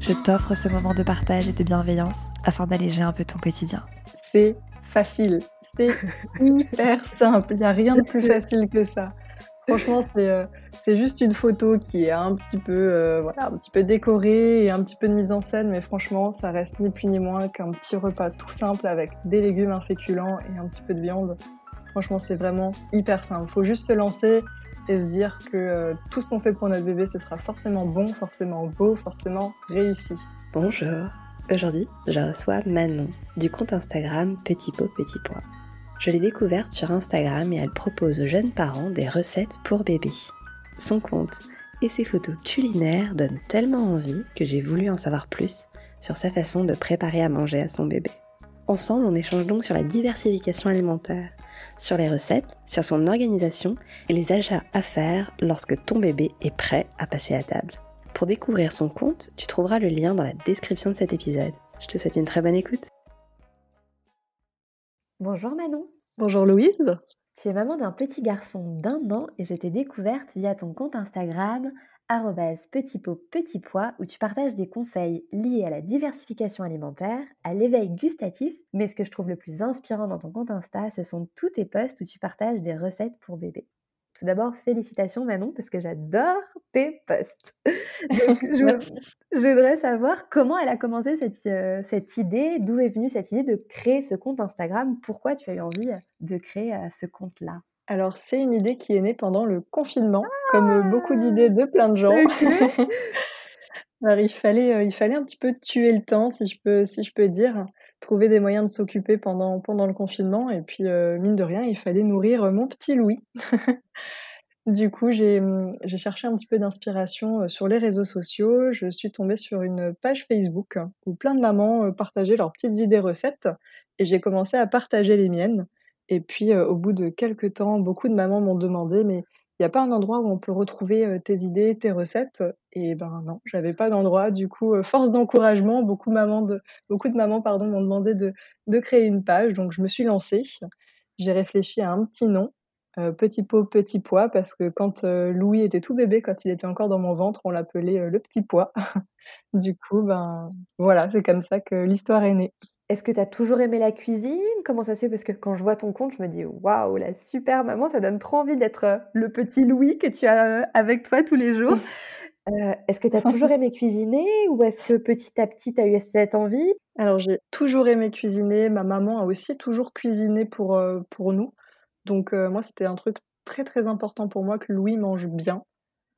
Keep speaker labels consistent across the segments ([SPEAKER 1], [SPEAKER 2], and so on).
[SPEAKER 1] je t'offre ce moment de partage et de bienveillance afin d'alléger un peu ton quotidien.
[SPEAKER 2] C'est facile, c'est hyper simple, il n'y a rien de plus facile que ça. Franchement, c'est euh, juste une photo qui est un petit, peu, euh, voilà, un petit peu décorée et un petit peu de mise en scène, mais franchement, ça reste ni plus ni moins qu'un petit repas tout simple avec des légumes, un féculent et un petit peu de viande. Franchement, c'est vraiment hyper simple. Il faut juste se lancer et se dire que euh, tout ce qu'on fait pour notre bébé, ce sera forcément bon, forcément beau, forcément réussi.
[SPEAKER 3] Bonjour, aujourd'hui je reçois Manon du compte Instagram Petit Pot Petit Pois. Je l'ai découverte sur Instagram et elle propose aux jeunes parents des recettes pour bébés. Son compte et ses photos culinaires donnent tellement envie que j'ai voulu en savoir plus sur sa façon de préparer à manger à son bébé. Ensemble, on échange donc sur la diversification alimentaire, sur les recettes, sur son organisation et les achats à faire lorsque ton bébé est prêt à passer à table. Pour découvrir son compte, tu trouveras le lien dans la description de cet épisode. Je te souhaite une très bonne écoute.
[SPEAKER 1] Bonjour Manon.
[SPEAKER 2] Bonjour Louise.
[SPEAKER 1] Tu es maman d'un petit garçon d'un an et je t'ai découverte via ton compte Instagram petit pot petit pois où tu partages des conseils liés à la diversification alimentaire, à l'éveil gustatif, mais ce que je trouve le plus inspirant dans ton compte Insta, ce sont tous tes posts où tu partages des recettes pour bébé. Tout d'abord, félicitations Manon parce que j'adore tes posts. je, voudrais savoir comment elle a commencé cette, euh, cette idée, d'où est venue cette idée de créer ce compte Instagram, pourquoi tu as eu envie de créer euh, ce compte-là?
[SPEAKER 2] Alors, c'est une idée qui est née pendant le confinement, comme euh, beaucoup d'idées de plein de gens. Alors, il fallait, euh, il fallait un petit peu tuer le temps, si je peux, si je peux dire, trouver des moyens de s'occuper pendant, pendant le confinement. Et puis, euh, mine de rien, il fallait nourrir mon petit Louis. Du coup, j'ai mmh, j'ai cherché un petit peu d'inspiration sur les réseaux sociaux. Je suis tombée sur une page Facebook où plein de mamans partageaient leurs petites idées recettes et j'ai commencé à partager les miennes. Et puis, au bout de quelques temps, beaucoup de mamans m'ont demandé: «Mais il y a pas un endroit où on peut retrouver, tes idées, tes recettes?» et ben, non, j'avais pas d'endroit. Du coup, force d'encouragement, beaucoup de mamans, pardon, m'ont demandé de de créer une page, donc je me suis lancée. J'ai réfléchi à un petit nom, Petit pot, petit pois, parce que quand, Louis était tout bébé, quand il était encore dans mon ventre, on l'appelait, le petit pois. Du coup, ben, voilà, c'est comme ça que l'histoire est née.
[SPEAKER 1] Est-ce que tu as toujours aimé la cuisine? Comment ça se fait? Parce que quand je vois ton compte, je me dis: «Waouh, la super maman», ça donne trop envie d'être, euh, le petit Louis que tu as, euh, avec toi tous les jours. Euh, est-ce que tu as toujours aimé cuisiner ou est-ce que petit à petit tu as eu cette envie?
[SPEAKER 2] Alors j'ai toujours aimé cuisiner, ma maman a aussi toujours cuisiné pour, pour nous. Donc moi c'était un truc très, très important pour moi que Louis mange bien,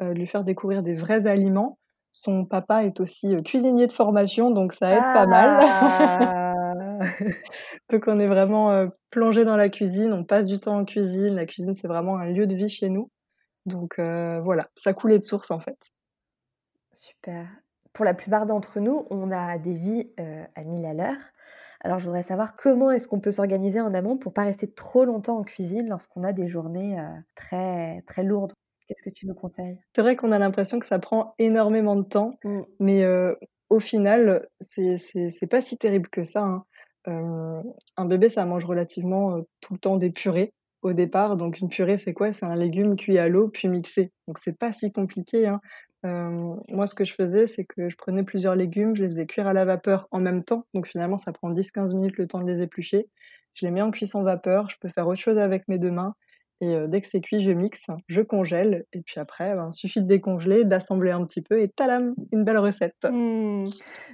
[SPEAKER 2] lui faire découvrir des vrais aliments. Son papa est aussi, cuisinier de formation, donc ça aide pas mal. Donc on est vraiment, plongé dans la cuisine, on passe du temps en cuisine. La cuisine, c'est vraiment un lieu de vie chez nous. Donc voilà, ça coulait de source, en fait.
[SPEAKER 1] Super. Pour la plupart d'entre nous, on a des vies, à mille à l'heure. Alors je voudrais savoir comment est-ce qu'on peut s'organiser en amont pour pas rester trop longtemps en cuisine lorsqu'on a des journées, très, très lourdes? Qu'est-ce que tu nous conseilles?
[SPEAKER 2] C'est vrai qu'on a l'impression que ça prend énormément de temps, mmh. mais au final, c'est pas si terrible que ça, hein un bébé, ça mange relativement, tout le temps des purées au départ. Donc une purée, c'est quoi? C'est un légume cuit à l'eau puis mixé. Donc c'est pas si compliqué, hein. moi, ce que je faisais, c'est que je prenais plusieurs légumes, je les faisais cuire à la vapeur en même temps. Donc finalement, ça prend 10-15 minutes le temps de les éplucher. Je les mets en cuisson vapeur, je peux faire autre chose avec mes deux mains et dès que c'est cuit, je mixe, je congèle et puis après, ben, suffit de décongeler, d'assembler un petit peu et talam! Une belle recette.
[SPEAKER 1] Mmh.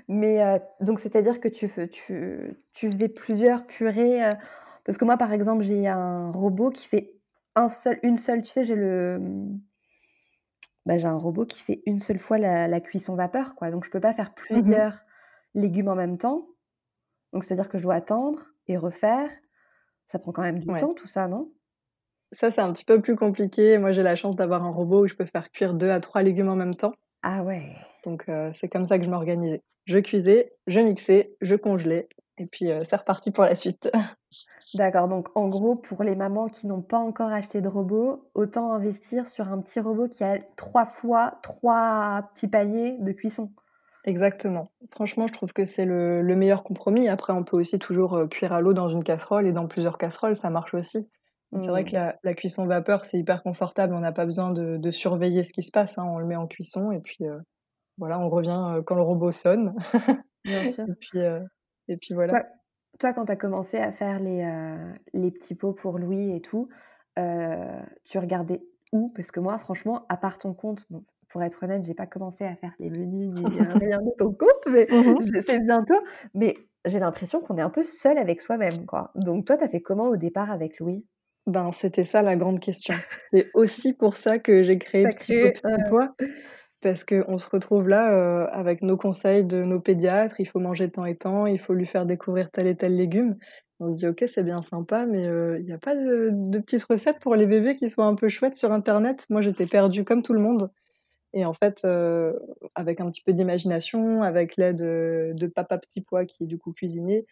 [SPEAKER 1] Mais donc c'est-à-dire que tu tu tu faisais plusieurs purées, parce que moi, par exemple, j'ai un robot qui fait un seul une seule tu sais, j'ai le, bah, j'ai un robot qui fait une seule fois la cuisson vapeur, quoi, donc je peux pas faire mmh plusieurs légumes en même temps. Donc c'est-à-dire que je dois attendre et refaire. Ça prend quand même du temps tout ça, non?
[SPEAKER 2] Ça, c'est un petit peu plus compliqué. Moi, j'ai la chance d'avoir un robot où je peux faire cuire 2 à 3 légumes en même temps.
[SPEAKER 1] Ah ouais.
[SPEAKER 2] Donc heu, c'est comme ça que je m'organisais. Je cuisais, je mixais, je congelais et puis, heu, c'est reparti pour la suite.
[SPEAKER 1] D'accord, donc en gros, pour les mamans qui n'ont pas encore acheté de robot, autant investir sur un petit robot qui a 3 fois 3 petits paniers de cuisson.
[SPEAKER 2] Exactement. Franchement, je trouve que c'est le le meilleur compromis. Après, on peut aussi toujours, heu, cuire à l'eau dans une casserole et dans plusieurs casseroles, ça marche aussi. C'est vrai que la la cuisson vapeur, c'est hyper confortable, on n'a pas besoin de de surveiller ce qui se passe, hein. On le met en cuisson et puis, heu, voilà, on revient, heu, quand le robot sonne
[SPEAKER 1] Bien sûr.
[SPEAKER 2] et puis, et puis voilà.
[SPEAKER 1] Toi toi, quand tu as commencé à faire les, les petits pots pour Louis et tout, tu regardais où? Parce que moi, franchement, à part ton compte, bon, pour être honnête, j'ai pas commencé à faire les menus ni rien de ton compte, mais
[SPEAKER 2] Mmh mh.
[SPEAKER 1] j'essaie bientôt. Mais j'ai l'impression qu'on est un peu seul avec soi-même, quoi. Donc toi, tu as fait comment au départ avec Louis?
[SPEAKER 2] Ben, c'était ça la grande question. C'est aussi pour ça que j'ai créé
[SPEAKER 1] as
[SPEAKER 2] Petit pot petit pois, parce qu'on se retrouve là, heu, avec nos conseils de nos pédiatres. Il faut manger tant et tant, il faut lui faire découvrir tel et tel légume. On se dit: «OK, c'est bien sympa, mais heu, il y a pas de de petites recettes pour les bébés qui soient un peu chouettes sur internet?» moi, j'étais perdue comme tout le monde et en fait, heu, avec un petit peu d'imagination, avec l'aide, de papa Petit Pois qui est du coup cuisinier,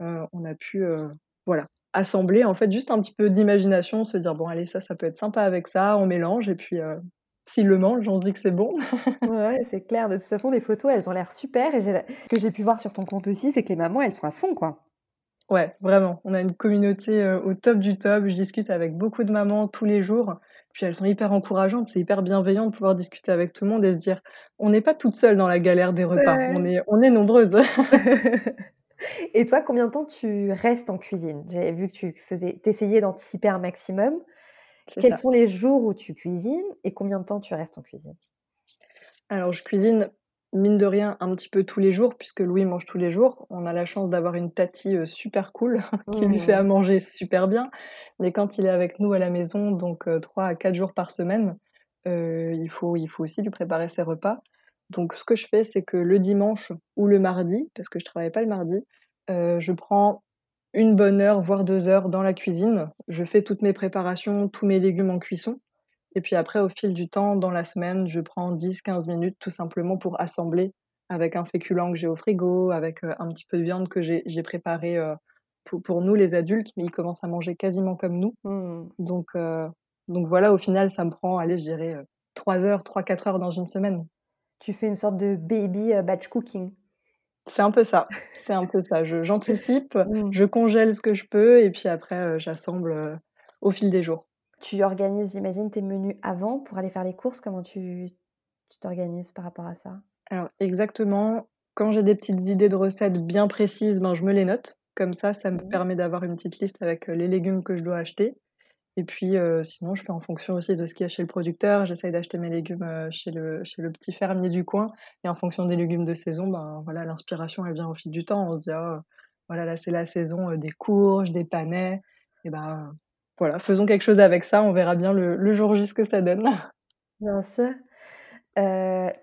[SPEAKER 2] on a pu, voilà, assembler en fait juste un petit peu d'imagination, se dire: «Bon allez, ça, ça peut être sympa avec ça», on mélange et puis, heu, s'il le mange, on se dit que c'est bon.
[SPEAKER 1] Ouais, c'est clair. De toute façon, les photos, elles ont l'air super et ce que j'ai pu voir sur ton compte aussi, c'est que les mamans, elles sont à fond, quoi.
[SPEAKER 2] Ouais, vraiment, on a une communauté, heu, au top du top. Je discute avec beaucoup de mamans tous les jours, puis elles sont hyper encourageantes, c'est hyper bienveillant de pouvoir discuter avec tout le monde et se dire: «On n'est pas toutes seules dans la galère des repas, on est on est nombreuses».
[SPEAKER 1] Et toi, combien de temps tu restes en cuisine? J'ai vu que tu faisais tu essayais d'anticiper un maximum. Quels
[SPEAKER 2] ça.
[SPEAKER 1] sont les jours où tu cuisines et combien de temps tu restes en cuisine?
[SPEAKER 2] Alors je cuisine, mine de rien, un petit peu tous les jours puisque Louis mange tous les jours. On a la chance d'avoir une tatie, heu, super cool qui lui fait à
[SPEAKER 1] Mmh.
[SPEAKER 2] manger super bien. Mais quand il est avec nous à la maison, donc 3 à 4 jours par semaine, il faut il faut aussi lui préparer ses repas. Donc ce que je fais, c'est que le dimanche ou le mardi, parce que je travaille pas le mardi, heu, je prends une bonne heure, voire 2 heures dans la cuisine. Je fais toutes mes préparations, tous mes légumes en cuisson et puis après, au fil du temps, dans la semaine, je prends 10-15 minutes tout simplement pour assembler avec un féculent que j'ai au frigo, avec, heu, un petit peu de viande que j'ai préparée, pou pour nous les adultes, mais ils commencent à manger quasiment comme nous.
[SPEAKER 1] Mmh.
[SPEAKER 2] Donc donc voilà, au final, ça me prend, allez, je dirais, heu, 3 heures, 3-4 heures dans une semaine.
[SPEAKER 1] Tu fais une sorte de baby, heu, batch cooking?
[SPEAKER 2] C'est un peu ça, c'est un peu ça. Je j'anticipe,
[SPEAKER 1] Mmh.
[SPEAKER 2] je congèle ce que je peux et puis après, heu, j'assemble, heu, au fil des jours.
[SPEAKER 1] Tu organises, j'imagine, tes menus avant pour aller faire les courses? Comment tu tu t'organises par rapport à ça?
[SPEAKER 2] Alors exactement, quand j'ai des petites idées de recettes bien précises, ben, je me les note. Comme ça, ça me
[SPEAKER 1] Mmh.
[SPEAKER 2] permet d'avoir une petite liste avec, les légumes que je dois acheter et puis, heu, sinon je fais en fonction aussi de ce qu'il y a chez le producteur. J'essaye d'acheter mes légumes, heu, chez le chez le petit fermier du coin et en fonction des légumes de saison, ben, voilà, l'inspiration, elle vient au fil du temps. On se dit: «Oh, voilà, là, c'est la saison, heu, des courges, des panais et ben, voilà, faisons quelque chose avec ça, on verra bien le jour J ce que ça donne».
[SPEAKER 1] Bien sûr.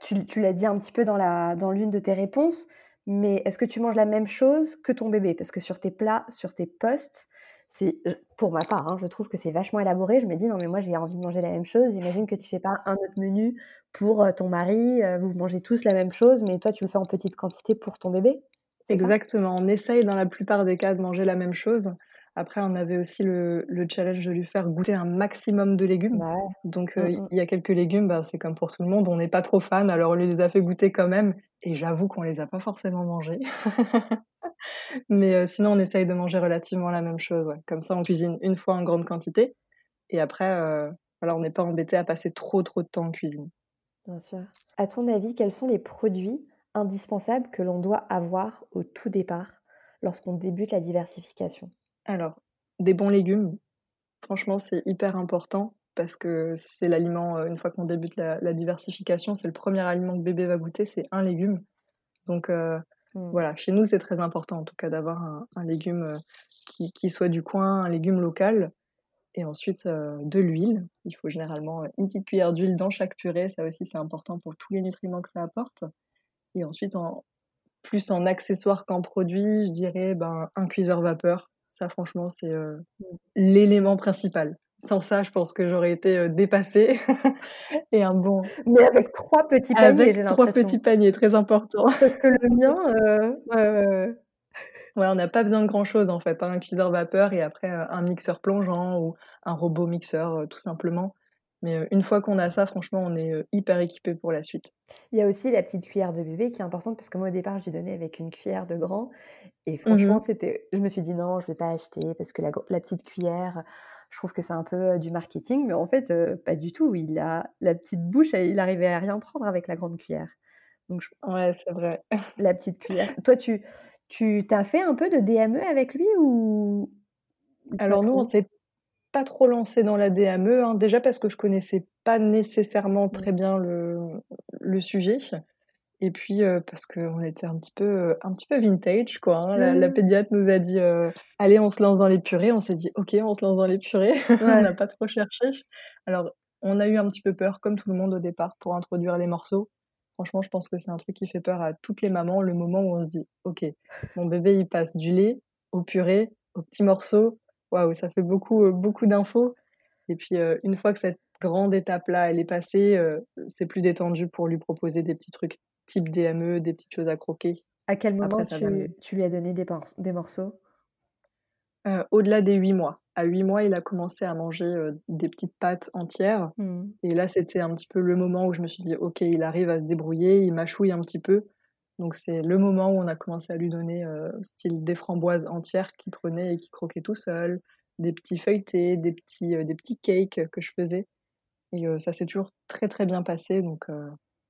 [SPEAKER 1] Tu l'as dit un petit peu dans la dans l'une de tes réponses, mais est-ce que tu manges la même chose que ton bébé? Parce que sur tes plats, sur tes posts, c'est pour ma part, hein, je trouve que c'est vachement élaboré. Je me dis: «Non, mais moi, j'ai envie de manger la même chose». J'imagine que tu fais pas un autre menu pour, heu, ton mari, heu, vous mangez tous la même chose, mais toi, tu le fais en petite quantité pour ton bébé?
[SPEAKER 2] Exactement, on essaye dans la plupart des cas de manger la même chose. Après, on avait aussi le le challenge de lui faire goûter un maximum de légumes.
[SPEAKER 1] Bah, ouais.
[SPEAKER 2] Donc, heu,
[SPEAKER 1] Mmh
[SPEAKER 2] il y a quelques légumes, ben, c'est comme pour tout le monde, on n'est pas trop fan, alors on lui les a fait goûter quand même et j'avoue qu'on les a pas forcément mangés. Mais, heu, sinon on essaye de manger relativement la même chose, ouais. Comme ça, on cuisine une fois en grande quantité et après, voilà, on n'est pas embêtés à passer trop, trop de temps en cuisine.
[SPEAKER 1] Bien sûr. À ton avis, quels sont les produits indispensables que l'on doit avoir au tout départ, lorsqu'on débute la diversification?
[SPEAKER 2] Alors, des bons légumes, franchement, c'est hyper important parce que c'est l'aliment, heu, une fois qu'on débute la la diversification, c'est le premier aliment que bébé va goûter, c'est un légume. Donc heu,
[SPEAKER 1] Mmh.
[SPEAKER 2] Voilà, chez nous, c'est très important en tout cas d'avoir un un légume, heu, qui qui soit du coin, un légume local et ensuite, heu, de l'huile. Il faut généralement, une petite cuillère d'huile dans chaque purée, ça aussi c'est important pour tous les nutriments que ça apporte et ensuite en plus en accessoire qu'en produit, je dirais, ben, un cuiseur vapeur. Ça franchement, c'est, heu,
[SPEAKER 1] Mmh.
[SPEAKER 2] l'élément principal. Sans ça, je pense que j'aurais été, heu, dépassée et un bon
[SPEAKER 1] Mais avec 3 petits paniers, j'ai
[SPEAKER 2] avec 3
[SPEAKER 1] l'impression.
[SPEAKER 2] petits paniers, très important.
[SPEAKER 1] Parce que le mien, heu, ouais,
[SPEAKER 2] on n'a pas besoin de grand chose, en fait, hein, un cuiseur vapeur et après, heu, un mixeur plongeant ou un robot mixeur, tout simplement. Mais, une fois qu'on a ça, franchement, on est, hyper équipés pour la suite.
[SPEAKER 1] Il y a aussi la petite cuillère de bébé qui est importante parce que moi, au départ, je lui donnais avec une cuillère de grand et
[SPEAKER 2] Mmh
[SPEAKER 1] franchement, c'était je me suis dit: «Non, je vais pas acheter parce que la petite cuillère, je trouve que c'est un peu, du marketing». Mais en fait, pas du tout. Il a la petite bouche et il arrivait à rien prendre avec la grande cuillère. Donc je
[SPEAKER 2] Ouais, c'est vrai.
[SPEAKER 1] la petite cuillère. Toi, tu tu tu as fait un peu de DME avec lui ou
[SPEAKER 2] Alors nous, on s'est pas trop lancés dans la DME, hein, déjà parce que je connaissais pas nécessairement
[SPEAKER 1] Mmh.
[SPEAKER 2] très bien le le sujet et puis, heu, parce qu'on était un petit peu, heu, un petit peu vintage, quoi, hein. La la
[SPEAKER 1] Mmh.
[SPEAKER 2] pédiatre nous a dit, heu: «Allez, on se lance dans les purées». On s'est dit: «OK, on se lance dans les purées». On n'a pas trop cherché. Alors, on a eu un petit peu peur, comme tout le monde au départ, pour introduire les morceaux. Franchement, je pense que c'est un truc qui fait peur à toutes les mamans, le moment où on se dit: «OK, mon bébé, il passe du lait aux purées, aux petits morceaux». Waouh, ça fait beaucoup, heu, beaucoup d'infos et puis, une fois que cette grande étape-là, elle est passée, c'est plus détendu pour lui proposer des petits trucs type DME, des petites choses à croquer.
[SPEAKER 1] À quel moment tu tu lui as donné des morceaux?
[SPEAKER 2] Heu, au-delà des 8 mois. À 8 mois, il a commencé à manger, heu, des petites pâtes entières
[SPEAKER 1] Mmh.
[SPEAKER 2] et là, c'était un petit peu le moment où je me suis dit: «OK, il arrive à se débrouiller, il mâchouille un petit peu». Donc c'est le moment où on a commencé à lui donner, heu, style des framboises entières qu'il prenait et qu'il croquait tout seul, des petits feuilletés, des petits, des petits cakes que je faisais et ça s'est toujours très, très bien passé donc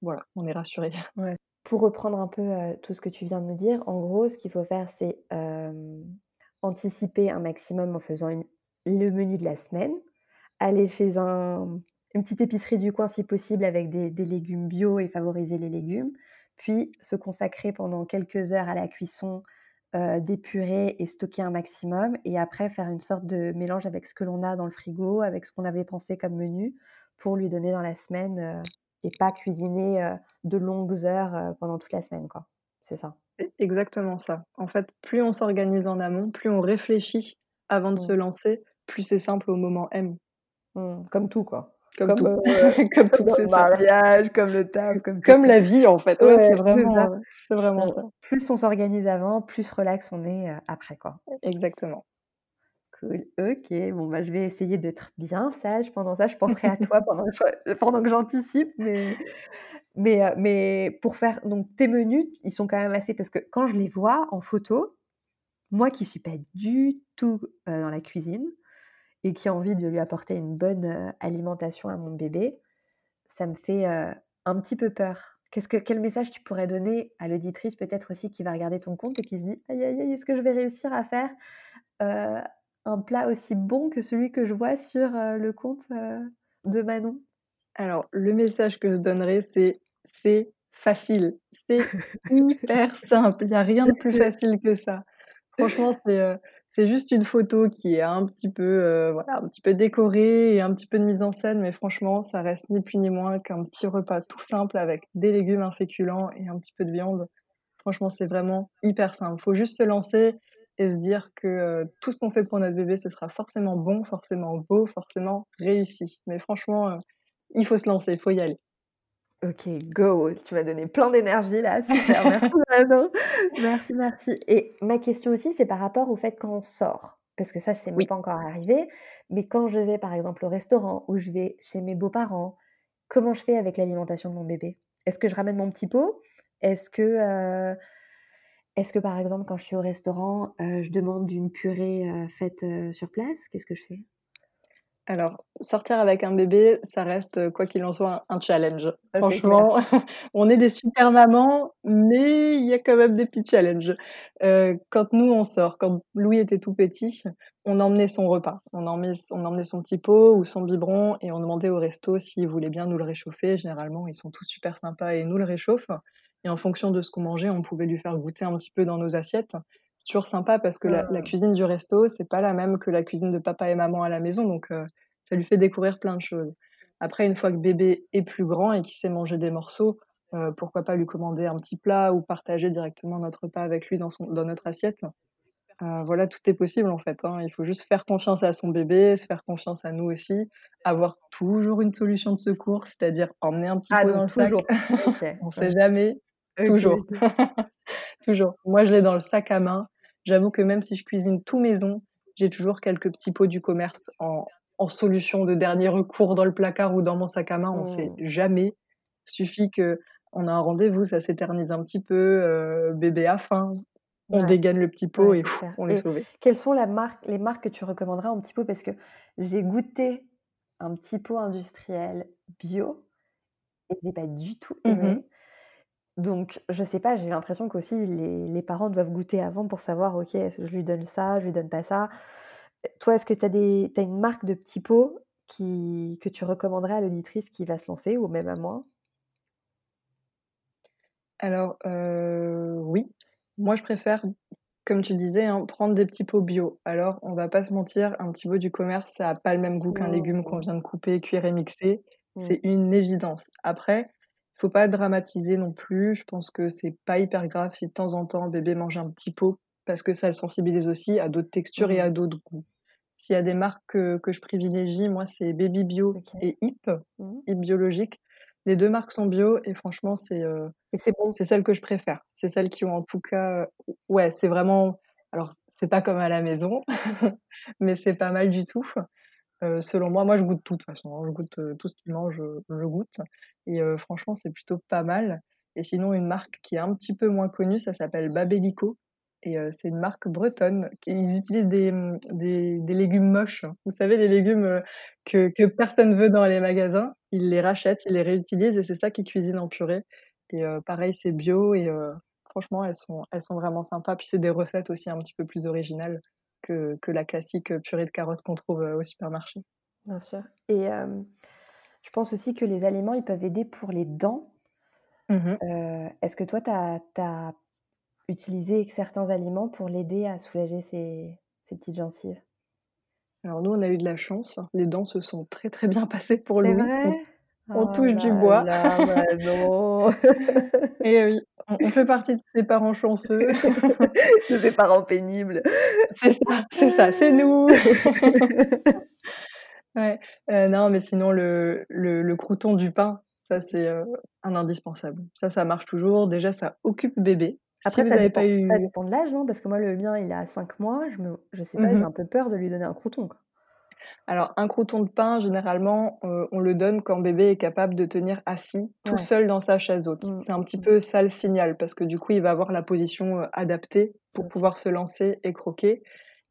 [SPEAKER 2] voilà, on est rassurés.
[SPEAKER 1] Ouais. Pour reprendre un peu, heu, tout ce que tu viens de me dire, en gros, ce qu'il faut faire, c'est, hem, anticiper un maximum en faisant le menu de la semaine, aller chez un une petite épicerie du coin si possible avec des légumes bio et favoriser les légumes, puis se consacrer pendant quelques heures à la cuisson, heu, des purées et stocker un maximum et après faire une sorte de mélange avec ce que l'on a dans le frigo, avec ce qu'on avait pensé comme menu pour lui donner dans la semaine, et pas cuisiner, de longues heures, heu, pendant toute la semaine, quoi. C'est ça?
[SPEAKER 2] E exactement ça. En fait, plus on s'organise en amont, plus on réfléchit avant de se
[SPEAKER 1] Mmh.
[SPEAKER 2] lancer, plus c'est simple au moment M.
[SPEAKER 1] Mmh. Comme tout, quoi.
[SPEAKER 2] Comme
[SPEAKER 1] Comme,
[SPEAKER 2] tout, comme tout,
[SPEAKER 1] le mariage, comme le taf, comme
[SPEAKER 2] Comme la vie, en fait. Ouais, c'est
[SPEAKER 1] Ouais, c'est ça.
[SPEAKER 2] vraiment, vraiment ça.
[SPEAKER 1] plus on s'organise avant, plus relax on est, après, quoi.
[SPEAKER 2] Exactement.
[SPEAKER 1] Cool, OK. Bon, bah, je vais essayer d'être bien sage pendant ça. Je penserai à toi pendant que je pendant que j'anticipe, mais mais heu, mais pour faire donc tes menus, ils sont quand même assez parce que quand je les vois en photo, moi qui suis pas du tout, heu, dans la cuisine et qui ai envie de lui apporter une bonne, alimentation à mon bébé, ça me fait, un petit peu peur. Qu'est-ce que quel message tu pourrais donner à l'auditrice peut-être aussi qui va regarder ton compte et qui se dit: «Aïe, aïe, aïe, est-ce que je vais réussir à faire, un plat aussi bon que celui que je vois sur, heu, le compte, heu, de Manon?»
[SPEAKER 2] Alors, le message que je donnerais, c'est: «C'est facile, c'est hyper simple, il y a rien de plus facile que ça». Franchement, c'est, heu, c'est juste une photo qui est un petit peu, voilà, un petit peu décorée et un petit peu de mise en scène, mais franchement, ça reste ni plus ni moins qu'un petit repas tout simple avec des légumes, un féculent et un petit peu de viande. Franchement, c'est vraiment hyper simple. Faut juste se lancer et se dire que, tout ce qu'on fait pour notre bébé, ce sera forcément bon, forcément beau, forcément réussi. Mais franchement, il faut se lancer, il faut y aller.
[SPEAKER 1] OK, go! Tu m'as donné plein d'énergie là, super, merci Manon. Merci, merci et ma question aussi, c'est par rapport au fait quand on sort, parce que ça, ça m'est
[SPEAKER 2] Oui.
[SPEAKER 1] pas encore arrivé, mais quand je vais par exemple au restaurant ou je vais chez mes beaux-parents, comment je fais avec l'alimentation de mon bébé? Est-ce que je ramène mon petit pot? Est-ce que, est-ce que par exemple quand je suis au restaurant, heu, je demande une purée, heu, faite, heu, sur place? Qu'est-ce que je fais?
[SPEAKER 2] Alors, sortir avec un bébé, ça reste, quoi qu'il en soit, un un challenge. Franchement, on est des super mamans, mais il y a quand même des petits challenges. Quand nous, on sort, quand Louis était tout petit, on emmenait son repas. On emmenait on emmenait son petit pot ou son biberon et on demandait au resto s'ils voulaient bien nous le réchauffer. Généralement, ils sont tous super sympas et nous le réchauffent et en fonction de ce qu'on mangeait, on pouvait lui faire goûter un petit peu dans nos assiettes. C'est toujours sympa parce que la la
[SPEAKER 1] Mmh.
[SPEAKER 2] cuisine du resto, c'est pas la même que la cuisine de papa et maman à la maison, donc heu, ça lui fait découvrir plein de choses. Après, une fois que bébé est plus grand et qu'il sait manger des morceaux, heu, pourquoi pas lui commander un petit plat ou partager directement notre repas avec lui dans son dans notre assiette. Heu, voilà, tout est possible en fait, hein. Il faut juste faire confiance à son bébé, se faire confiance à nous aussi, avoir toujours une solution de secours, c'est-à-dire emmener un petit
[SPEAKER 1] Ah
[SPEAKER 2] pot dans le sac.
[SPEAKER 1] toujours? OK,
[SPEAKER 2] On
[SPEAKER 1] ouais.
[SPEAKER 2] sait jamais, Toujours. Toujours. Moi, je l'ai dans le sac à main. J'avoue que même si je cuisine tout maison, j'ai toujours quelques petits pots du commerce en en solution de dernier recours dans le placard ou dans mon sac à main, on sait
[SPEAKER 1] Mmh.
[SPEAKER 2] jamais. Suffit qu'on a un rendez-vous, ça s'éternise un petit peu, heu, bébé a faim, on
[SPEAKER 1] Ouais.
[SPEAKER 2] dégaine le petit pot
[SPEAKER 1] Ouais,
[SPEAKER 2] et on est
[SPEAKER 1] et
[SPEAKER 2] sauvés.
[SPEAKER 1] quelles sont la marque les marques que tu recommanderais en petit pot? Parce que j'ai goûté un petit pot industriel bio et j'ai pas du tout
[SPEAKER 2] Mmh mh.
[SPEAKER 1] aimé. Donc je sais pas, j'ai l'impression qu'aussi les les parents doivent goûter avant pour savoir: «OK, est-ce que je lui donne ça, je lui donne pas ça?» Toi, est-ce que tu as as une marque de petits pots qui que tu recommanderais à l'auditrice qui va se lancer ou même à moi?
[SPEAKER 2] Alors, heu, oui. Moi, je préfère, comme tu disais, hein, prendre des petits pots bio. Alors, on va pas se mentir, un petit pot du commerce, ça a pas le même goût qu'un
[SPEAKER 1] Mmh
[SPEAKER 2] légume qu'on vient de couper, cuire et mixer.
[SPEAKER 1] Mmh.
[SPEAKER 2] C'est une évidence. Après, faut pas dramatiser non plus. Je pense que c'est pas hyper grave si de temps en temps bébé mange un petit pot, parce que ça le sensibilise aussi à d'autres textures et
[SPEAKER 1] Mmh.
[SPEAKER 2] à d'autres goûts. S'il y a des marques que que je privilégie, moi, c'est Baby Bio et Yves,
[SPEAKER 1] Mmh.
[SPEAKER 2] Yves Biologique. Les 2 marques sont bio et franchement, c'est,
[SPEAKER 1] Et c'est bon?
[SPEAKER 2] c'est celles que je préfère. C'est celles qui ont en tout cas, heu ouais, c'est vraiment alors c'est pas comme à la maison, mais c'est pas mal du tout. Heu, selon moi, moi je goûte tout de toute façon, hein, je goûte, heu, tout ce qu'ils mangent, je goûte et heu, franchement, c'est plutôt pas mal et sinon une marque qui est un petit peu moins connue, ça s'appelle Babellico et c'est une marque bretonne. Ils utilisent des, mmh, des des légumes moches. Vous savez, les légumes, que que personne veut dans les magasins, ils les rachètent, ils les réutilisent et c'est ça qu'ils cuisinent en purée et pareil, c'est bio et franchement, elles sont elles sont vraiment sympas. Puis c'est des recettes aussi un petit peu plus originales que que la classique, purée de carottes qu'on trouve, heu, au supermarché.
[SPEAKER 1] Bien sûr et hem, je pense aussi que les aliments, ils peuvent aider pour les dents.
[SPEAKER 2] Mmh mh.
[SPEAKER 1] Heu, est-ce que toi, tu as utilisé certains aliments pour l'aider à soulager ses ses petites gencives?
[SPEAKER 2] Alors nous, on a eu de la chance. Les dents se sont très, très bien passées pour. On
[SPEAKER 1] vrai?
[SPEAKER 2] On
[SPEAKER 1] Oh
[SPEAKER 2] touche du bois
[SPEAKER 1] là, bah non!
[SPEAKER 2] et oui, on fait partie de ces parents chanceux.
[SPEAKER 1] De ces parents pénibles.
[SPEAKER 2] C'est ça, c'est ça, c'est nous! Ouais, heu, non, mais sinon le le le croûton du pain, ça c'est, heu, un indispensable. Ça, ça marche toujours. Déjà, ça occupe bébé. Si
[SPEAKER 1] Après
[SPEAKER 2] vous
[SPEAKER 1] ça
[SPEAKER 2] avez pas
[SPEAKER 1] dépend ça
[SPEAKER 2] eu
[SPEAKER 1] dépend de l'âge, non? Parce que moi, le mien, il a 5 mois, je me je sais pas,
[SPEAKER 2] Mmh
[SPEAKER 1] j'ai
[SPEAKER 2] mh.
[SPEAKER 1] un peu peur de lui donner un croûton, quoi.
[SPEAKER 2] Alors un croûton de pain, généralement, heu, on le donne quand bébé est capable de tenir assis, tout
[SPEAKER 1] Ouais.
[SPEAKER 2] seul dans sa chaise haute.
[SPEAKER 1] Mmh,
[SPEAKER 2] C'est un petit
[SPEAKER 1] mmh.
[SPEAKER 2] peu ça le signal parce que du coup, il va avoir la position, heu, adaptée pour pouvoir se lancer et croquer.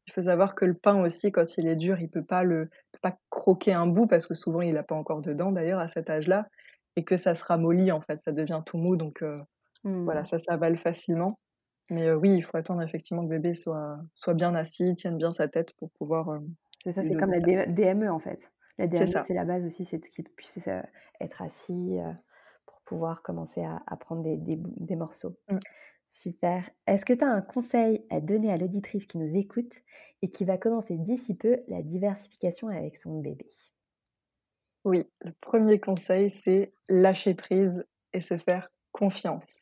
[SPEAKER 2] Il faut savoir que le pain aussi, quand il est dur, il peut pas le peut pas croquer un bout parce que souvent il a pas encore de dents d'ailleurs à cet âge-là et que ça se ramollit en fait, ça devient tout mou donc heu, voilà,
[SPEAKER 1] Mmh.
[SPEAKER 2] ça s'avale facilement. Mais oui, il faut attendre effectivement que bébé soit soit bien assis, tienne bien sa tête pour pouvoir, hem,
[SPEAKER 1] C'est ça, c'est comme la
[SPEAKER 2] ça.
[SPEAKER 1] DME, en fait. La DME, c'est la base aussi, c'est de qu'il puisse, heu, être assis, heu, pour pouvoir commencer à à prendre des des bouts des morceaux.
[SPEAKER 2] Mmh.
[SPEAKER 1] Super. Est-ce que tu as un conseil à donner à l'auditrice qui nous écoute et qui va commencer d'ici peu la diversification avec son bébé?
[SPEAKER 2] Oui, le 1er conseil, c'est lâcher prise et se faire confiance.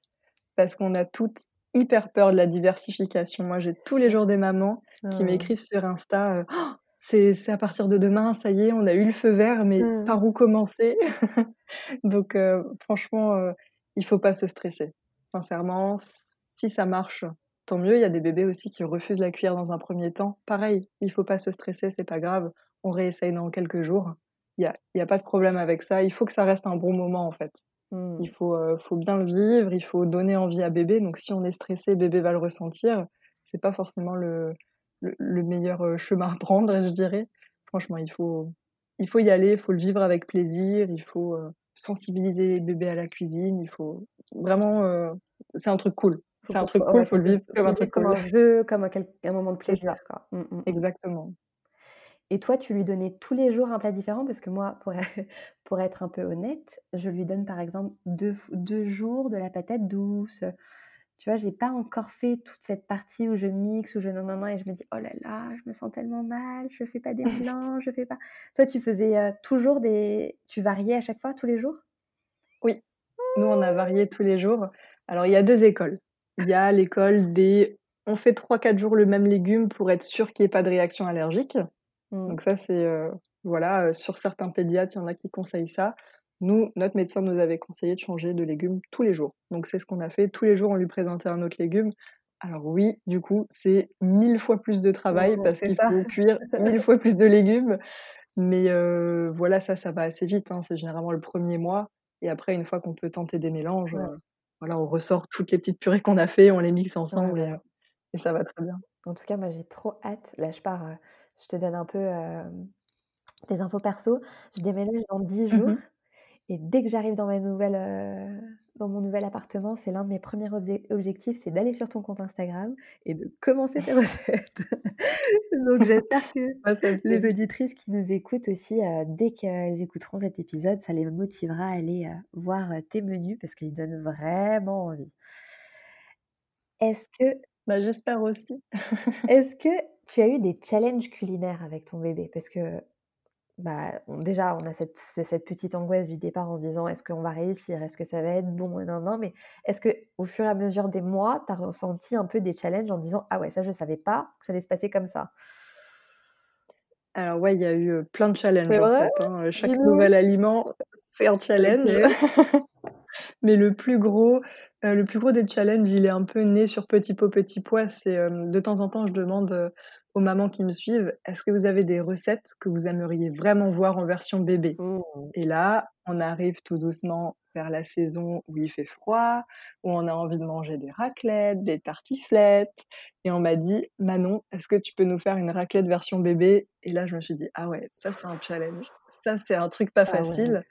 [SPEAKER 2] Parce qu'on a toutes hyper peur de la diversification. Moi, j'ai tous les jours des mamans qui
[SPEAKER 1] Mmh.
[SPEAKER 2] m'écrivent sur Insta, «C'est c'est à partir de demain, ça y est, on a eu le feu vert, mais
[SPEAKER 1] Mmh.
[SPEAKER 2] par où commencer?» donc franchement, heu, il faut pas se stresser. Sincèrement, si ça marche, tant mieux. Il y a des bébés aussi qui refusent la cuillère dans un 1er temps. Pareil, il faut pas se stresser, c'est pas grave, on réessaye dans quelques jours. Il y a il y a pas de problème avec ça. Il faut que ça reste un bon moment, en fait. Il
[SPEAKER 1] Mmh.
[SPEAKER 2] faut, faut bien le vivre, il faut donner envie à bébé, donc si on est stressé, bébé va le ressentir. C'est pas forcément le le le meilleur, chemin à prendre, je dirais. Franchement, il faut il faut y aller, il faut le vivre avec plaisir, il faut, sensibiliser bébé à la cuisine, il faut vraiment, c'est un truc cool. C'est un truc cool,
[SPEAKER 1] ouais,
[SPEAKER 2] faut le vivre comme un truc
[SPEAKER 1] comme
[SPEAKER 2] cool.
[SPEAKER 1] un jeu, comme un moment de plaisir, quoi. Mmh, mmh, mmh.
[SPEAKER 2] exactement.
[SPEAKER 1] Et toi, tu lui donnais tous les jours un plat différent? Parce que moi, pour être pour être un peu honnête, je lui donne par exemple 2 f 2 jours de la patate douce, tu vois? J'ai pas encore fait toute cette partie où je mixe, où je nin-nin-nin et je me dis: «Oh là là, je me sens tellement mal, je fais pas des mélanges, je fais pas» toi, tu faisais, heu, toujours des tu variais à chaque fois, tous les jours?
[SPEAKER 2] Oui, nous, on a varié tous les jours. Alors, il y a 2 écoles. Il y a l'école des on fait 3-4 jours le même légume pour être sûr qu'il y ait pas de réaction allergique.
[SPEAKER 1] Mmh.
[SPEAKER 2] Donc ça, c'est, heu, voilà, heu, sur certains pédiatres, il y en a qui conseillent ça. Nous, notre médecin nous avait conseillé de changer de légumes tous les jours. Donc c'est ce qu'on a fait. Tous les jours, on lui présentait un autre légume. Alors oui, du coup, c'est 1000 fois plus de travail
[SPEAKER 1] Mmh,
[SPEAKER 2] parce qu'il faut cuire 1000 fois plus de légumes. Mais heu, voilà, ça, ça va assez vite, hein. C'est généralement le 1er mois et après une fois qu'on peut tenter des mélanges,
[SPEAKER 1] Ouais.
[SPEAKER 2] heu, voilà, on ressort toutes les petites purées qu'on a fait, on les mixe
[SPEAKER 1] Ouais,
[SPEAKER 2] ensemble et heu, et ça va très bien.
[SPEAKER 1] En tout cas, moi, j'ai trop hâte. Là, je pars, je te donne un peu, des infos perso. Je déménage dans 10
[SPEAKER 2] Mmh
[SPEAKER 1] jours. Et dès que j'arrive dans ma nouvelle, heu, dans mon nouvel appartement, c'est l'un de mes 1ers obje objectifs, c'est d'aller sur ton compte Instagram et de commencer tes recettes. Donc j'espère que
[SPEAKER 2] Ouais,
[SPEAKER 1] les auditrices qui nous écoutent aussi, heu, dès qu'elles écouteront cet épisode, ça les motivera à aller, heu, voir, tes menus parce qu'ils donnent vraiment envie. Est-ce que
[SPEAKER 2] Bah, j'espère aussi.
[SPEAKER 1] est-ce que tu as eu des challenges culinaires avec ton bébé? Parce que, bah, on déjà, on a cette ce cette petite angoisse du départ en se disant: «Est-ce qu'on va réussir? Est-ce que ça va être bon? Et nin nin», mais est-ce qu'au fur et à mesure des mois, tu as ressenti un peu des challenges en disant: «Ah ouais, ça je savais pas que ça allait se passer comme ça»?
[SPEAKER 2] Alors ouais, il y a eu, plein de challenges en fait, hein, chaque nouvel aliment, c'est un challenge. Mais le plus gros, le plus gros des challenges, il est un peu né sur Petit pot petit pois. C'est, de temps en temps, je demande, aux mamans qui me suivent: «Est-ce que vous avez des recettes que vous aimeriez vraiment voir en version bébé?»
[SPEAKER 1] Mmh.
[SPEAKER 2] et là, on arrive tout doucement vers la saison où il fait froid, où on a envie de manger des raclettes, des tartiflettes et on m'a dit: «Manon, est-ce que tu peux nous faire une raclette version bébé?» et là, je me suis dit: «Ah ouais, ça c'est un challenge, ça c'est un truc pas
[SPEAKER 1] Ah ouais.
[SPEAKER 2] facile»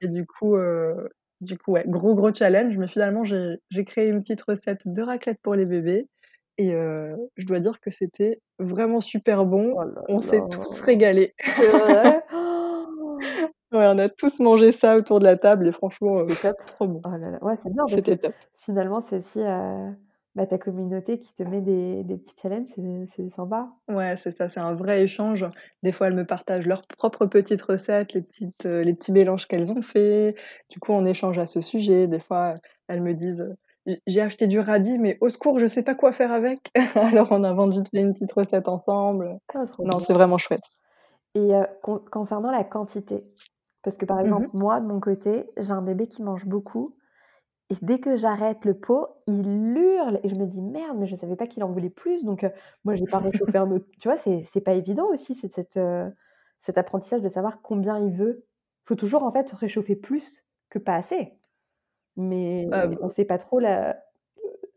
[SPEAKER 2] et du coup, heu, du coup, ouais, gros, gros challenge, mais finalement j'ai créé une petite recette de raclette pour les bébés et heu, je dois dire que c'était vraiment super bon.
[SPEAKER 1] Oh là
[SPEAKER 2] On s'est tous
[SPEAKER 1] là!
[SPEAKER 2] régalés.
[SPEAKER 1] C'est vrai?
[SPEAKER 2] Ouais, on a tous mangé ça autour de la table et franchement, heu,
[SPEAKER 1] C'était top.
[SPEAKER 2] trop bon.
[SPEAKER 1] Oh là là, ouais, c'est bien parce que
[SPEAKER 2] C'était top.
[SPEAKER 1] finalement, c'est aussi, heu, bah, ta communauté qui te met des des petits challenges, c'est c'est sympa.
[SPEAKER 2] Ouais, c'est ça, c'est un vrai échange. Des fois, elles me partagent leurs propres petites recettes, les petites, heu, les petits mélanges qu'elles ont faits. Du coup, on échange à ce sujet. Des fois, elles me disent, heu: «J j'ai acheté du radis, mais au secours, je sais pas quoi faire avec». Alors on vite fait une petite recette ensemble.
[SPEAKER 1] Ah
[SPEAKER 2] Non, c'est vraiment chouette.
[SPEAKER 1] Et con concernant la quantité, parce que par
[SPEAKER 2] Mmh
[SPEAKER 1] exemple, moi de mon côté, j'ai un bébé qui mange beaucoup et dès que j'arrête le pot, il hurle et je me dis: «Merde, mais je savais pas qu'il en voulait plus», donc heu, moi j'ai pas réchauffé un autre tu vois? C'est pas évident aussi c'est cet, heu, cet apprentissage de savoir combien il veut. Faut toujours en fait réchauffer plus que pas assez. Mais
[SPEAKER 2] Ah
[SPEAKER 1] on sait pas trop la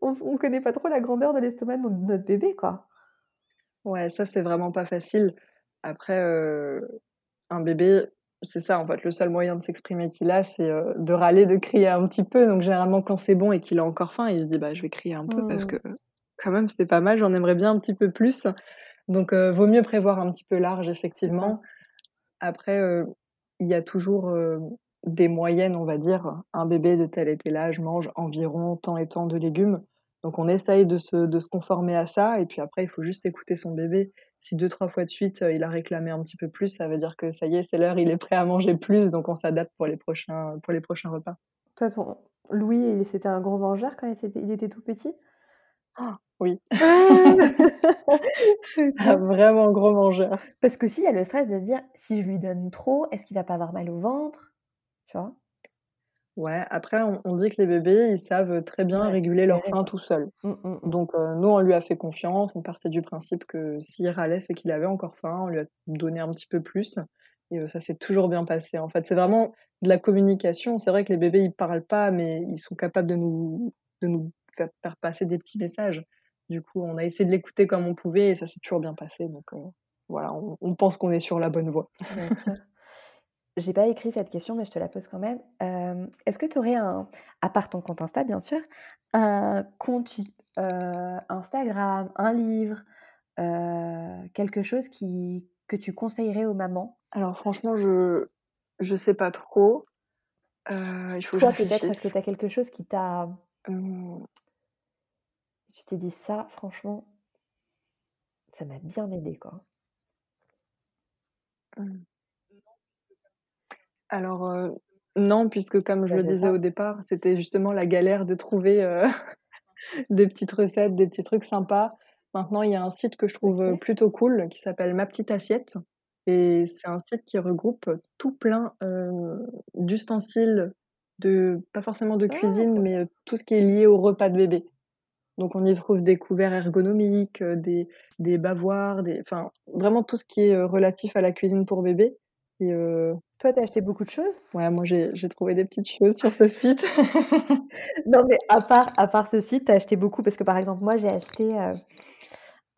[SPEAKER 1] on s on connaît pas trop la grandeur de l'estomac de no notre bébé, quoi.
[SPEAKER 2] Ouais, ça, c'est vraiment pas facile. Après, heu, un bébé, c'est ça, en fait, le seul moyen de s'exprimer qu'il a, c'est, heu, de râler, de crier un petit peu. Donc généralement, quand c'est bon et qu'il a encore faim, il se dit: «Bah, je vais crier un peu parce que
[SPEAKER 1] Mmh.
[SPEAKER 2] quand même, c'était pas mal, j'en aimerais bien un petit peu plus». Donc heu, vaut mieux prévoir un petit peu large,
[SPEAKER 1] C'est ça.
[SPEAKER 2] effectivement. Après, heu, il y a toujours, heu, des moyennes, on va dire. Un bébé de tel et tel âge mange environ tant et tant de légumes. Donc on essaye de se de se conformer à ça et puis après, il faut juste écouter son bébé. Si 2-3 fois de suite, heu, il a réclamé un petit peu plus, ça veut dire que ça y est, c'est l'heure, il est prêt à manger plus, donc on s'adapte pour les prochains pour les prochains repas.
[SPEAKER 1] Toi, ton Louis, c'était un gros mangeur quand il était tout petit?
[SPEAKER 2] Oui. Un
[SPEAKER 1] OK.
[SPEAKER 2] vraiment gros mangeur.
[SPEAKER 1] Parce qu'aussi, il y a le stress de se dire: «Si je lui donne trop, est-ce qu'il va pas avoir mal au ventre?» Tu vois?
[SPEAKER 2] Ouais, après on on dit que les bébés, ils savent très bien
[SPEAKER 1] Ouais,
[SPEAKER 2] réguler leur faim tout seuls.
[SPEAKER 1] Mmh, mmh, mmh.
[SPEAKER 2] Donc heu, nous, on lui a fait confiance. On partait du principe que s'il râlait, c'est qu'il avait encore faim. On lui a donné un petit peu plus et heu, ça s'est toujours bien passé, en fait. C'est vraiment de la communication. C'est vrai que les bébés, ils parlent pas, mais ils sont capables de nous de nous faire faire passer des petits messages. Du coup, on a essayé de l'écouter comme on pouvait et ça s'est toujours bien passé. Donc heu, voilà, on on pense qu'on est sur la bonne voie.
[SPEAKER 1] J'ai pas écrit cette question, mais je te la pose quand même. Hem, est-ce que tu aurais un à part ton compte Insta, bien sûr, un compte, heu, Instagram, un livre, heu, quelque chose qui que tu conseillerais aux mamans?
[SPEAKER 2] Alors franchement, je je sais pas trop. Il faut
[SPEAKER 1] Toi, peut-être, est-ce que tu as quelque chose qui t'a
[SPEAKER 2] Mmh.
[SPEAKER 1] tu t'es dit: «Ça, franchement» «ça m'a bien aidé, quoi»?
[SPEAKER 2] Mmh. Alors, heu, non, puisque comme je le disais au départ, c'était justement la galère de trouver, heu, des petites recettes, des petits trucs sympas. Maintenant, il y a un site que je trouve,
[SPEAKER 1] OK.
[SPEAKER 2] plutôt cool qui s'appelle Ma Petite Assiette et c'est un site qui regroupe tout plein, heu, d'ustensiles de pas forcément de
[SPEAKER 1] Ah,
[SPEAKER 2] cuisine,
[SPEAKER 1] trop
[SPEAKER 2] mais,
[SPEAKER 1] bien.
[SPEAKER 2] heu, tout ce qui est lié au repas de bébé. Donc on y trouve des couverts ergonomiques, heu, des des bavoirs, des enfin, vraiment tout ce qui est, heu, relatif à la cuisine pour bébé et
[SPEAKER 1] Toi, tu as acheté beaucoup de choses?
[SPEAKER 2] ouais, moi j'ai trouvé des petites choses sur ce site.
[SPEAKER 1] Non, mais à part à part ce site, tu as acheté beaucoup parce que, par exemple, moi, j'ai acheté, heu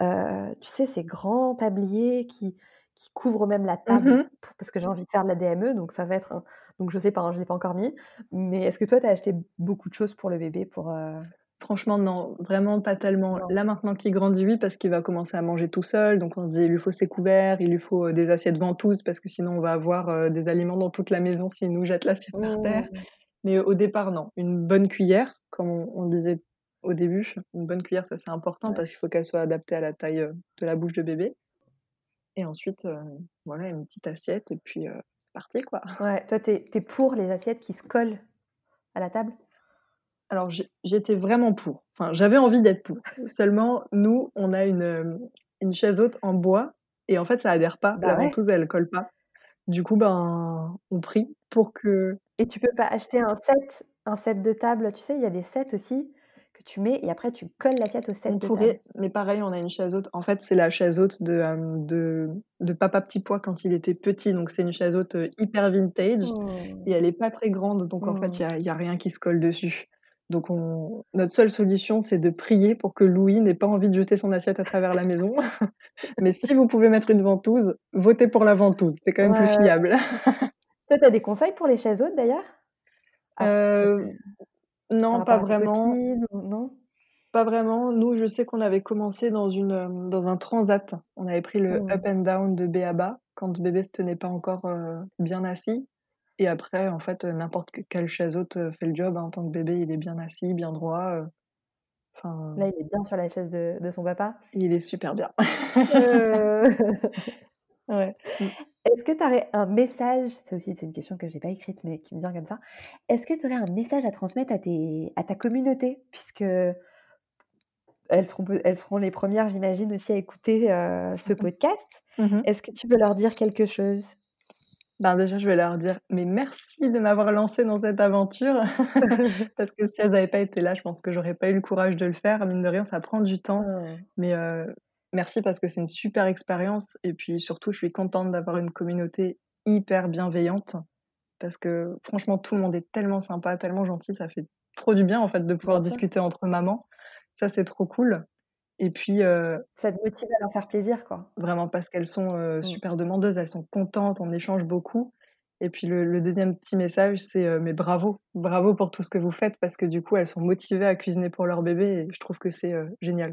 [SPEAKER 1] heu, tu sais, ces grands tabliers qui qui couvrent même la
[SPEAKER 2] Mmh
[SPEAKER 1] table pour parce que j'ai envie de faire de la DME, donc ça va être un donc je sais pas, hein, je l'ai pas encore mis. Mais est-ce que toi, tu as acheté beaucoup de choses pour le bébé pour, heu
[SPEAKER 2] Franchement, non, vraiment pas tellement.
[SPEAKER 1] non?
[SPEAKER 2] Là, maintenant qu'il grandit, oui, parce qu'il va commencer à manger tout seul, donc on se dit: «Il lui faut ses couverts, il lui faut, heu, des assiettes ventouses» parce que sinon on va avoir, heu, des aliments dans toute la maison s'il nous jette l'assiette par terre.
[SPEAKER 1] Mmh.
[SPEAKER 2] Mais au départ, non. Une bonne cuillère, comme on on disait au début, une bonne cuillère, ça c'est important
[SPEAKER 1] Ouais.
[SPEAKER 2] parce qu'il faut qu'elle soit adaptée à la taille, de la bouche de bébé et ensuite, voilà, une petite assiette et puis, c'est parti, quoi.
[SPEAKER 1] Ouais, toi, tu es tu es pour les assiettes qui se collent à la table?
[SPEAKER 2] Alors j'étais vraiment pour, enfin j'avais envie d'être pour. Seulement nous, on a une, hem, une chaise haute en bois et en fait ça adhère pas, la
[SPEAKER 1] Bah ouais.
[SPEAKER 2] ventouse elle colle pas. Du coup, ben, on prie pour que
[SPEAKER 1] Et tu peux pas acheter un set un set de table, tu sais, il y a des sets aussi que tu mets et après tu colles l'assiette au
[SPEAKER 2] on
[SPEAKER 1] set de table.
[SPEAKER 2] pourrait, mais pareil, on a une chaise haute. En fait, c'est la chaise haute de, hem, de de papa Petit Pois quand il était petit, donc c'est une chaise haute, heu, hyper vintage et
[SPEAKER 1] Mmh.
[SPEAKER 2] elle est pas très grande, donc en fait, il y
[SPEAKER 1] Mmh.
[SPEAKER 2] a y a rien qui se colle dessus. Donc on notre seule solution, c'est de prier pour que Louis n'ait pas envie de jeter son assiette à travers la maison. Mais si vous pouvez mettre une ventouse, votez pour la ventouse, c'est quand même plus
[SPEAKER 1] ouais,
[SPEAKER 2] fiable.
[SPEAKER 1] Toi, tu as des conseils pour les chaises hautes d'ailleurs? Ah, par
[SPEAKER 2] non, pas vraiment,
[SPEAKER 1] copines non?
[SPEAKER 2] pas vraiment. Nous, je sais qu'on avait commencé dans une, hem, dans un transat. On avait pris le up and down de B.A.B.A. quand bébé se tenait pas encore, heu, bien assis et après, en fait, heu, n'importe que quelle chaise haute, heu, fait le job, hein, tant que bébé, il est bien assis, bien droit, enfin,
[SPEAKER 1] Là, il est bien sur la chaise de de son papa?
[SPEAKER 2] il est super bien. Ouais. Mmh.
[SPEAKER 1] est-ce que tu aurais un message, ça aussi c'est une question que j'ai pas écrite mais qui me vient comme ça. Est-ce que tu aurais un message à transmettre à tes à ta communauté? Puisque elles seront peut elles seront les premières, j'imagine aussi à écouter, ce podcast.
[SPEAKER 2] Mmh mh.
[SPEAKER 1] Est-ce que tu veux leur dire quelque chose?
[SPEAKER 2] Ben, déjà, je vais leur dire: «Mais merci de m'avoir lancée dans cette aventure» parce que si elles avaient pas été là, je pense que j'aurais pas eu le courage de le faire. Mine de rien, ça prend du temps, mais heu, merci parce que c'est une super expérience. Et puis surtout, je suis contente d'avoir une communauté hyper bienveillante. Parce que franchement, tout le monde est tellement sympa, tellement gentil, ça fait trop du bien, en fait, de pouvoir discuter entre mamans. Ça, c'est trop cool et puis, heu,
[SPEAKER 1] Ça te motive à leur faire plaisir, quoi?
[SPEAKER 2] Vraiment parce qu'elles sont, heu,
[SPEAKER 1] Mmh.
[SPEAKER 2] super demandeuses, elles sont contentes, on échange beaucoup et puis le le 2e petit message, c'est, heu, mais bravo, bravo pour tout ce que vous faites parce que du coup, elles sont motivées à cuisiner pour leur bébé et je trouve que c'est, génial.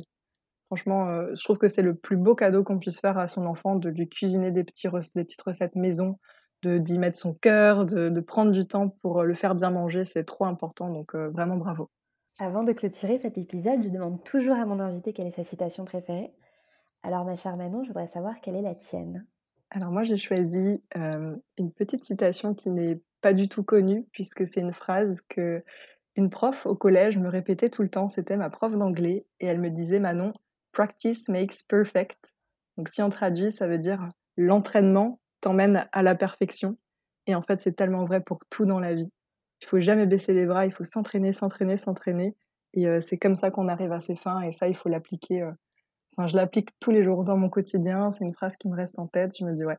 [SPEAKER 2] Franchement, je trouve que c'est le plus beau cadeau qu'on puisse faire à son enfant, de lui cuisiner des petits des petites recettes maison, de d'y mettre son cœur, de de prendre du temps pour, le faire bien manger, c'est trop important donc vraiment bravo.
[SPEAKER 1] Avant de clôturer cet épisode, je demande toujours à mon invité quelle est sa citation préférée. Alors ma chère Manon, je voudrais savoir quelle est la tienne?
[SPEAKER 2] Alors moi, j'ai choisi, hem, une petite citation qui n'est pas du tout connue puisque c'est une phrase qu'une prof au collège me répétait tout le temps. C'était ma prof d'anglais et elle me disait: «Manon, practice makes perfect». Donc si on traduit, ça veut dire: «L'entraînement t'emmène à la perfection» et en fait, c'est tellement vrai pour tout dans la vie. Il faut jamais baisser les bras, il faut s'entraîner, s'entraîner, s'entraîner et heu, c'est comme ça qu'on arrive à ses fins et ça, il faut l'appliquer, heu Enfin, je l'applique tous les jours dans mon quotidien, c'est une phrase qui me reste en tête. Je me dis: «Ouais,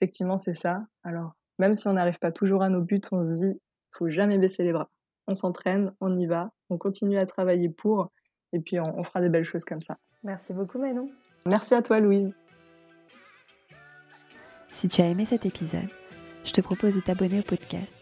[SPEAKER 2] effectivement, c'est ça». Alors, même si on n'arrive pas toujours à nos buts, on se dit: «Faut jamais baisser les bras. On s'entraîne, on y va, on continue à travailler pour et puis on on fera des belles choses comme ça».
[SPEAKER 1] Merci beaucoup Manon.
[SPEAKER 2] Merci à toi Louise.
[SPEAKER 3] Si tu as aimé cet épisode, je te propose de t'abonner au podcast